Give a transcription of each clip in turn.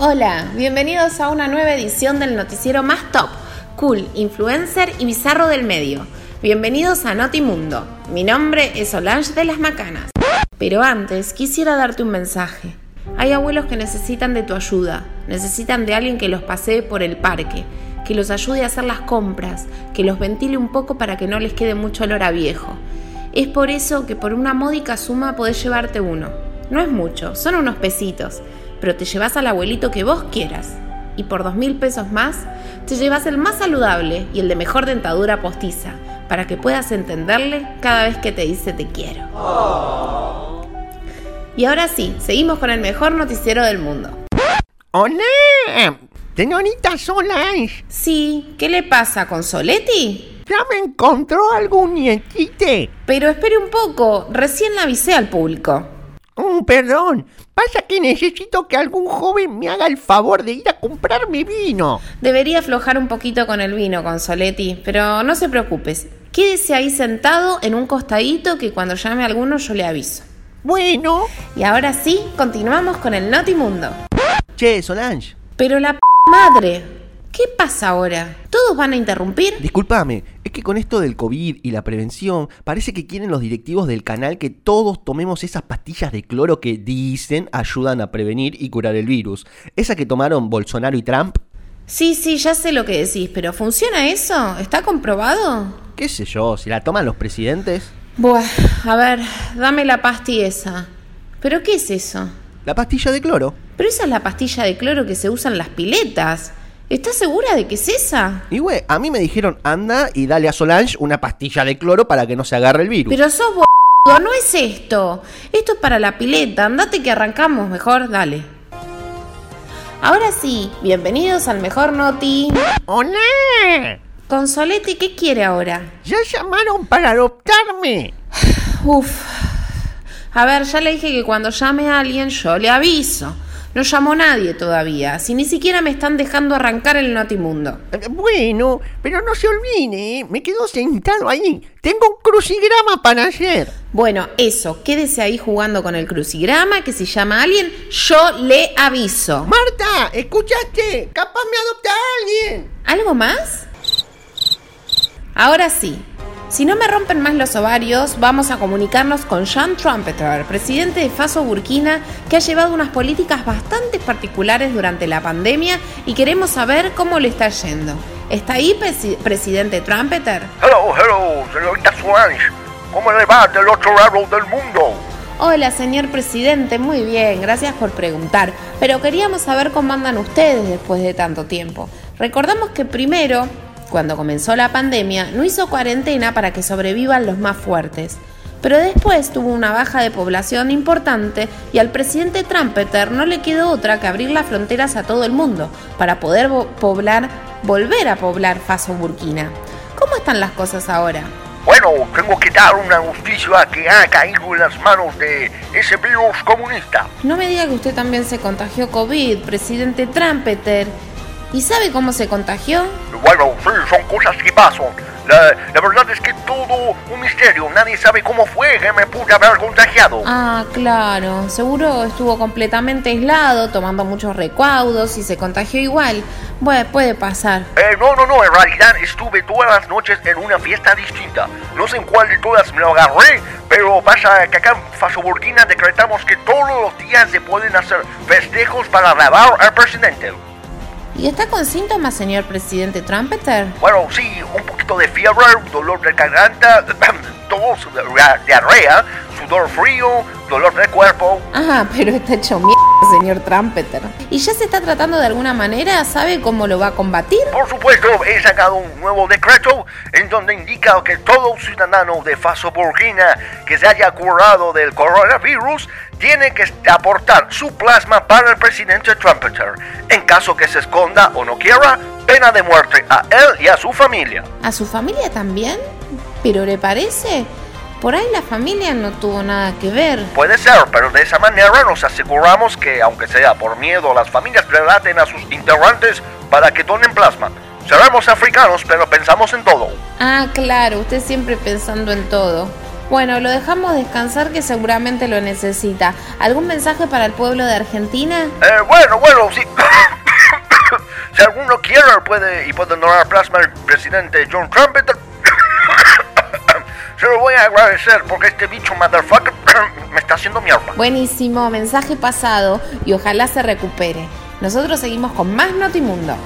Hola, bienvenidos a una nueva edición del noticiero más top, cool, influencer y bizarro del medio. Bienvenidos a Notimundo. Mi nombre es Solange de las Macanas. Pero antes quisiera darte un mensaje. Hay abuelos que necesitan de tu ayuda, necesitan de alguien que los pasee por el parque, que los ayude a hacer las compras, que los ventile un poco para que no les quede mucho olor a viejo. Es por eso que por una módica suma podés llevarte uno. No es mucho, son unos pesitos pero te llevas al abuelito que vos quieras. Y por dos mil pesos más, te llevas el más saludable y el de mejor dentadura postiza, para que puedas entenderle cada vez que te dice te quiero. Y ahora sí, seguimos con el mejor noticiero del mundo. ¡Hola! Señorita Solange, Sí, ¿qué le pasa con Soletti? ¿ya me encontró algún nietite? Pero espere un poco, recién la avisé al público. Mm, perdón, pasa que necesito que algún joven me haga el favor de ir a comprarme vino. Debería aflojar un poquito con el vino, con Soletti, pero no se preocupes. Quédese ahí sentado en un costadito que cuando llame a alguno yo le aviso. Bueno. Y ahora sí, continuamos con el Notimundo. Che, Solange, Pero la p madre, ¿qué pasa ahora? ¿Todos van a interrumpir? discúlpame, es que con esto del COVID y la prevención, parece que quieren los directivos del canal que todos tomemos esas pastillas de cloro que dicen ayudan a prevenir y curar el virus. Esa que tomaron Bolsonaro y Trump, Sí, sí, ya sé lo que decís, pero ¿funciona eso? ¿Está comprobado? qué sé yo, si la toman los presidentes. Buah, a ver, dame la pasti esa. ¿Pero qué es eso? La pastilla de cloro. Pero esa es la pastilla de cloro que se usa en las piletas. ¿Estás segura de que es esa? Y güey, a mí me dijeron, anda y dale a Solange una pastilla de cloro para que no se agarre el virus. Pero sos boludo, no es esto. Esto es para la pileta, andate que arrancamos mejor, dale. Ahora sí, bienvenidos al mejor Noti. ¡Hola! Consolete, ¿qué quiere ahora? Ya llamaron para adoptarme. Uf. A ver, ya le dije que cuando llame a alguien yo le aviso. No llamó nadie todavía, si ni siquiera me están dejando arrancar el Notimundo. Bueno, pero no se olvide, ¿eh? me quedo sentado ahí. Tengo un crucigrama para hacer. Bueno, eso, quédese ahí jugando con el crucigrama, que si llama a alguien, yo le aviso. Marta, ¿escuchaste? Capaz me adopta alguien. ¿Algo más? Ahora sí. Si no me rompen más los ovarios, vamos a comunicarnos con Jean Trumpeter, presidente de Faso Burkina, que ha llevado unas políticas bastante particulares durante la pandemia y queremos saber cómo le está yendo. ¿Está ahí, presi- presidente Trumpeter? Hello, hello, señorita Solange. ¿Cómo le va del otro lado del mundo? Hola, señor presidente, muy bien, gracias por preguntar. Pero queríamos saber cómo andan ustedes después de tanto tiempo. Recordamos que primero, cuando comenzó la pandemia, no hizo cuarentena para que sobrevivan los más fuertes. Pero después tuvo una baja de población importante y al presidente Trumpeter no le quedó otra que abrir las fronteras a todo el mundo para poder poblar, volver a poblar Faso Burkina. ¿Cómo están las cosas ahora? Bueno, tengo que dar una noticia que ha caído en las manos de ese virus comunista. No me diga que usted también se contagió COVID, presidente Trumpeter. ¿Y sabe cómo se contagió? Bueno, sí, son cosas que pasan. La, la verdad es que todo un misterio. Nadie sabe cómo fue que me pude haber contagiado. Ah, claro. Seguro estuvo completamente aislado, tomando muchos recaudos y se contagió igual. Bueno, puede pasar. Eh, no, no, no, en realidad estuve todas las noches en una fiesta distinta. No sé en cuál de todas me lo agarré, pero pasa que acá en Faso Burkina decretamos que todos los días se pueden hacer festejos para alabar al presidente. ¿Y está con síntomas, señor presidente Trumpeter? Bueno, sí, un poquito de fiebre, dolor de garganta, tos, dia- diarrea, sudor frío, dolor de cuerpo. Ah, pero está hecho mierda, señor Trumpeter. ¿Y ya se está tratando de alguna manera? ¿Sabe cómo lo va a combatir? Por supuesto, he sacado un nuevo decreto en donde indica que todo ciudadano de Faso Burkina que se haya curado del coronavirus tiene que aportar su plasma para el presidente Trumpeter. En caso que se esconda o no quiera, pena de muerte a él y a su familia. ¿A su familia también? ¿Pero le parece? Por ahí la familia no tuvo nada que ver. Puede ser, pero de esa manera nos aseguramos que, aunque sea por miedo, las familias relaten a sus integrantes para que donen plasma. Seremos africanos, pero pensamos en todo. Ah, claro, usted siempre pensando en todo. Bueno, lo dejamos descansar que seguramente lo necesita. ¿Algún mensaje para el pueblo de Argentina? Eh, bueno, bueno, sí. Si alguno quiere puede y puede donar plasma al presidente John Trump, se lo voy a agradecer porque este bicho motherfucker me está haciendo mierda. Buenísimo, mensaje pasado y ojalá se recupere. Nosotros seguimos con más Notimundo.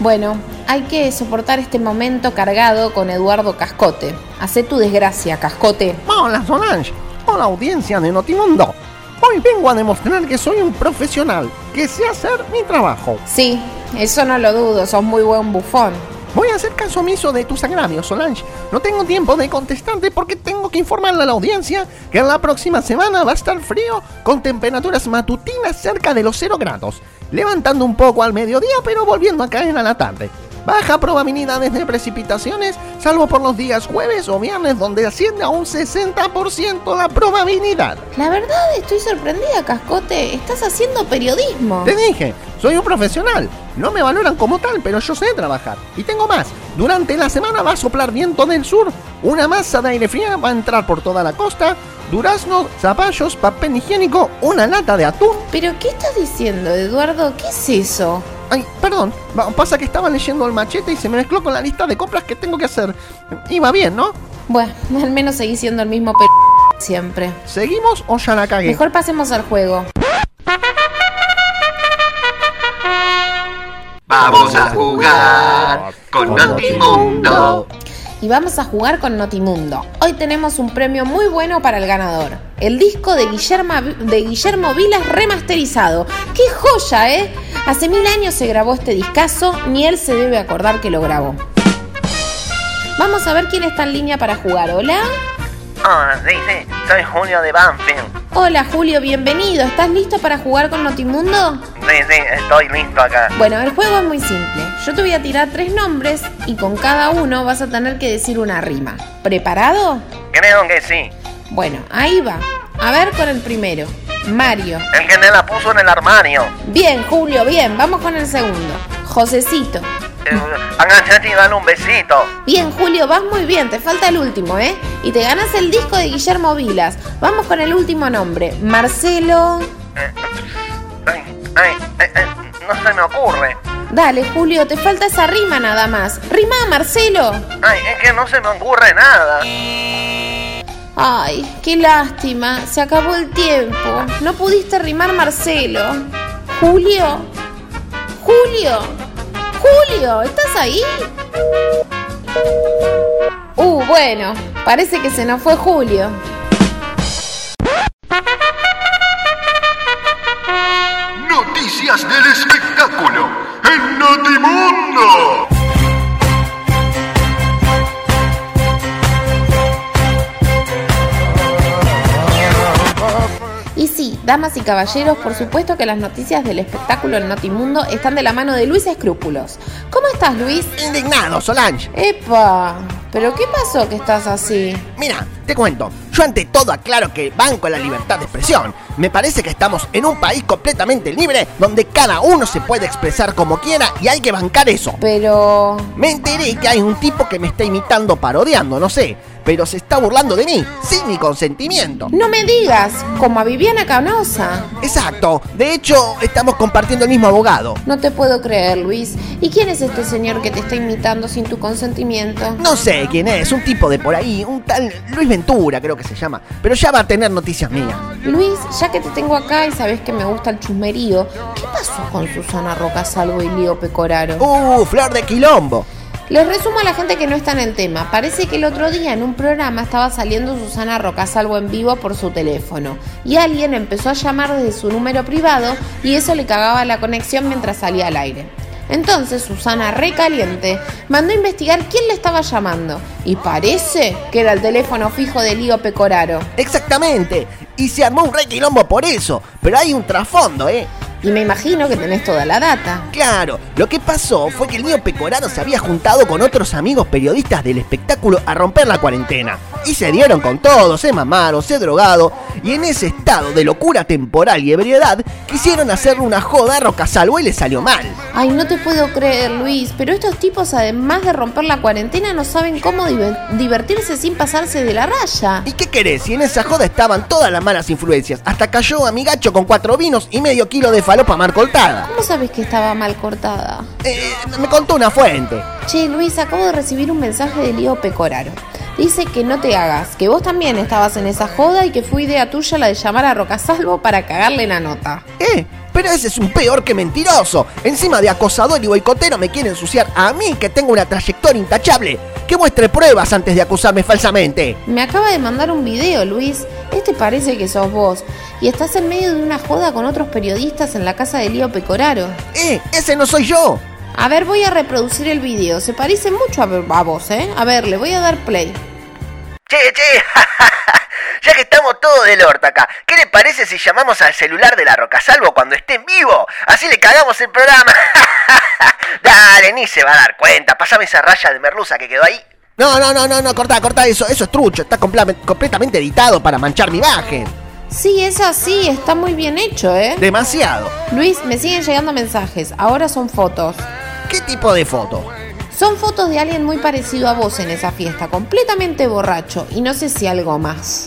Bueno, hay que soportar este momento cargado con Eduardo Cascote. Hacé tu desgracia, Cascote. Hola Solange, hola audiencia de Notimundo. Hoy vengo a demostrar que soy un profesional, que sé hacer mi trabajo. Sí, eso no lo dudo, sos muy buen bufón. Voy a hacer caso omiso de tus agravios, Solange. No tengo tiempo de contestarte porque tengo que informarle a la audiencia que la próxima semana va a estar frío con temperaturas matutinas cerca de los 0 grados, levantando un poco al mediodía pero volviendo a caer a la tarde. Baja probabilidades de precipitaciones, salvo por los días jueves o viernes donde asciende a un 60% la probabilidad. La verdad estoy sorprendida, Cascote. Estás haciendo periodismo. Te dije, soy un profesional. No me valoran como tal, pero yo sé trabajar. Y tengo más. Durante la semana va a soplar viento del sur. Una masa de aire fría va a entrar por toda la costa. Duraznos, zapallos, papel higiénico, una lata de atún. ¿Pero qué estás diciendo, Eduardo? ¿Qué es eso? Ay, perdón. Pasa que estaba leyendo el machete y se me mezcló con la lista de compras que tengo que hacer. Iba bien, ¿no? Bueno, al menos seguís siendo el mismo p siempre. ¿Seguimos o ya la cagué? Mejor pasemos al juego. Vamos a jugar con Notimundo. Y vamos a jugar con Notimundo. Hoy tenemos un premio muy bueno para el ganador. El disco de Guillermo, de Guillermo Vilas remasterizado. ¡Qué joya, eh! Hace mil años se grabó este discazo, ni él se debe acordar que lo grabó. Vamos a ver quién está en línea para jugar. Hola. Ah, sí, sí, soy Julio de Banfield. Hola Julio, bienvenido. ¿Estás listo para jugar con Notimundo? Sí, sí, estoy listo acá. Bueno, el juego es muy simple. Yo te voy a tirar tres nombres y con cada uno vas a tener que decir una rima. ¿Preparado? Creo que sí. Bueno, ahí va. A ver con el primero. Mario. El que me la puso en el armario. Bien, Julio, bien. Vamos con el segundo. Josecito. Eh, Agachate y dale un besito. Bien, Julio, vas muy bien. Te falta el último, ¿eh? Y te ganas el disco de Guillermo Vilas. Vamos con el último nombre. Marcelo. Eh, Ay, se me ocurre. Dale, Julio, te falta esa rima nada más. Rima, Marcelo. Ay, es que no se me ocurre nada. Ay, qué lástima. Se acabó el tiempo. No pudiste rimar, Marcelo. Julio. Julio. Julio, ¿estás ahí? Uh, bueno, parece que se nos fue Julio. Damas y caballeros, por supuesto que las noticias del espectáculo en Notimundo están de la mano de Luis Escrúpulos. ¿Cómo estás, Luis? Indignado, Solange. Epa, ¿pero qué pasó que estás así? Mira, te cuento. Yo ante todo aclaro que banco la libertad de expresión. Me parece que estamos en un país completamente libre donde cada uno se puede expresar como quiera y hay que bancar eso. Pero... Me enteré que hay un tipo que me está imitando parodiando, no sé, pero se está burlando de mí, sin mi consentimiento. No me digas, como a Viviana Canosa. Exacto, de hecho estamos compartiendo el mismo abogado. No te puedo creer, Luis. ¿Y quién es este señor que te está imitando sin tu consentimiento? No sé quién es, un tipo de por ahí, un tal Luis Ventura creo que se llama, pero ya va a tener noticias mías. Luis, ya que te tengo acá y sabes que me gusta el chusmerío, ¿qué pasó con Susana Rocasalvo y Lío Pecoraro? Uh, flor de quilombo. Les resumo a la gente que no está en el tema. Parece que el otro día en un programa estaba saliendo Susana Rocasalvo en vivo por su teléfono y alguien empezó a llamar desde su número privado y eso le cagaba la conexión mientras salía al aire. Entonces Susana, recaliente, mandó a investigar quién le estaba llamando y parece que era el teléfono fijo de Lío Pecoraro. Exactamente, y se armó un re quilombo por eso, pero hay un trasfondo, ¿eh? Y me imagino que tenés toda la data. Claro, lo que pasó fue que el niño Pecoraro se había juntado con otros amigos periodistas del espectáculo a romper la cuarentena. Y se dieron con todo, se mamaron, se drogado y en ese estado de locura temporal y ebriedad quisieron hacerle una joda a Rocasalvo y le salió mal. Ay, no te puedo creer, Luis, pero estos tipos, además de romper la cuarentena, no saben cómo diver- divertirse sin pasarse de la raya. ¿Y qué querés? Si en esa joda estaban todas las malas influencias. Hasta cayó amigacho con cuatro vinos y medio kilo de falopa mal cortada. ¿Cómo sabes que estaba mal cortada? Eh, me contó una fuente. Che, Luis, acabo de recibir un mensaje de Lío Pecoraro. Dice que no te hagas, que vos también estabas en esa joda y que fue idea tuya la de llamar a Rocasalvo para cagarle la nota. ¿Eh? Pero ese es un peor que mentiroso. Encima de acosador y boicotero me quiere ensuciar a mí que tengo una trayectoria intachable. Que muestre pruebas antes de acusarme falsamente. Me acaba de mandar un video, Luis. Este parece que sos vos. Y estás en medio de una joda con otros periodistas en la casa de Lío Pecoraro. ¡Eh! ¡Ese no soy yo! A ver, voy a reproducir el video. Se parece mucho a, a vos, ¿eh? A ver, le voy a dar play. Che, che, ya que estamos todos del orto acá, ¿qué le parece si llamamos al celular de la Rocasalvo cuando esté en vivo? Así le cagamos el programa. Dale, ni se va a dar cuenta. Pásame esa raya de merluza que quedó ahí. No, no, no, no, no, cortá, cortá eso. Eso es trucho. Está comple- completamente editado para manchar mi imagen. Sí, es así. Está muy bien hecho, ¿eh? Demasiado. Luis, me siguen llegando mensajes. Ahora son fotos. ¿Qué tipo de foto? Son fotos de alguien muy parecido a vos en esa fiesta, completamente borracho, y no sé si algo más.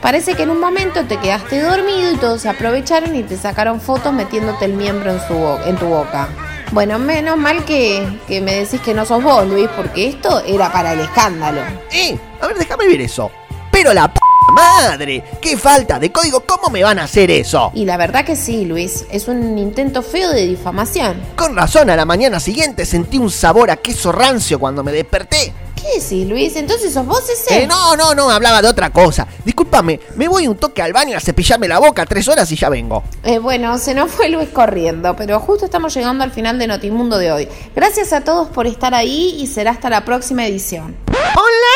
Parece que en un momento te quedaste dormido y todos se aprovecharon y te sacaron fotos metiéndote el miembro en, tu boca. Bueno, menos mal que, que me decís que no sos vos, Luis, porque esto era para el escándalo. Eh, a ver, déjame ver eso. Pero la p madre, qué falta de código, ¿cómo me van a hacer eso? Y la verdad que sí, Luis, es un intento feo de difamación. Con razón, a la mañana siguiente sentí un sabor a queso rancio cuando me desperté. ¿Qué decís, Luis? ¿Entonces sos vos ese? Eh, no, no, no, hablaba de otra cosa. Discúlpame, me voy un toque al baño a cepillarme la boca tres horas y ya vengo. Eh, bueno, se nos fue Luis corriendo, pero justo estamos llegando al final de Notimundo de hoy. Gracias a todos por estar ahí y será hasta la próxima edición. ¡Hola!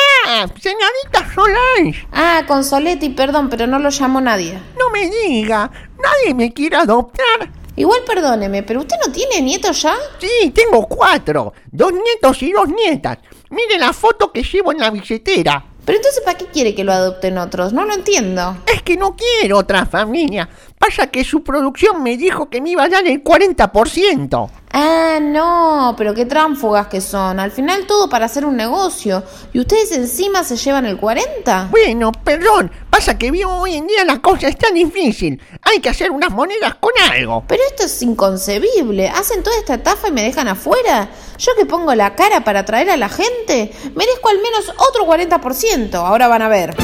Señorita Solange, Ah, Consoletti, perdón, pero no lo llamó nadie. no me diga, nadie me quiere adoptar. Igual perdóneme, pero usted no tiene nietos ya? Sí, tengo cuatro, dos nietos y dos nietas. Mire la foto que llevo en la billetera. Pero entonces, ¿para qué quiere que lo adopten otros? No lo entiendo. Es que no quiero otra familia. Pasa que su producción me dijo que me iba a dar el 40%. Ah, no, pero qué tránfugas que son. Al final todo para hacer un negocio. ¿Y ustedes encima se llevan el 40? Bueno, perdón, pasa que vio hoy en día la cosa es tan difícil. Hay que hacer unas monedas con algo. Pero esto es inconcebible. Hacen toda esta estafa y me dejan afuera. Yo que pongo la cara para atraer a la gente, merezco al menos otro 40%. Ahora van a ver.